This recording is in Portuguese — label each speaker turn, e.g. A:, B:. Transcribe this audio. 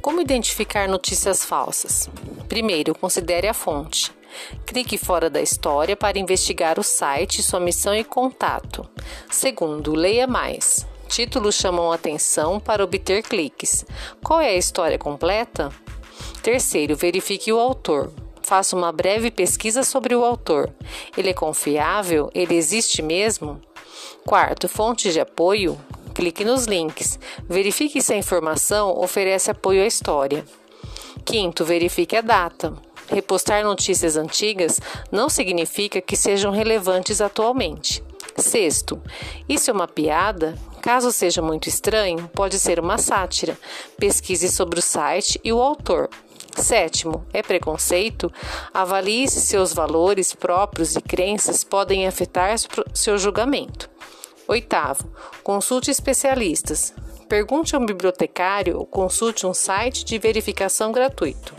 A: Como identificar notícias falsas? Primeiro, considere a fonte. Clique fora da história para investigar o site, sua missão e contato. Segundo, leia mais. Títulos chamam atenção para obter cliques. Qual é a história completa? Terceiro, verifique o autor. Faça uma breve pesquisa sobre o autor. Ele é confiável? Ele existe mesmo? Quarto, fontes de apoio. Clique nos links. Verifique se a informação oferece apoio à história. Quinto, verifique a data. Repostar notícias antigas não significa que sejam relevantes atualmente. Sexto, isso é uma piada? Caso seja muito estranho, pode ser uma sátira. Pesquise sobre o site e o autor. Sétimo, é preconceito? Avalie se seus valores próprios e crenças podem afetar seu julgamento. Oitavo, consulte especialistas. Pergunte a um bibliotecário ou consulte um site de verificação gratuito.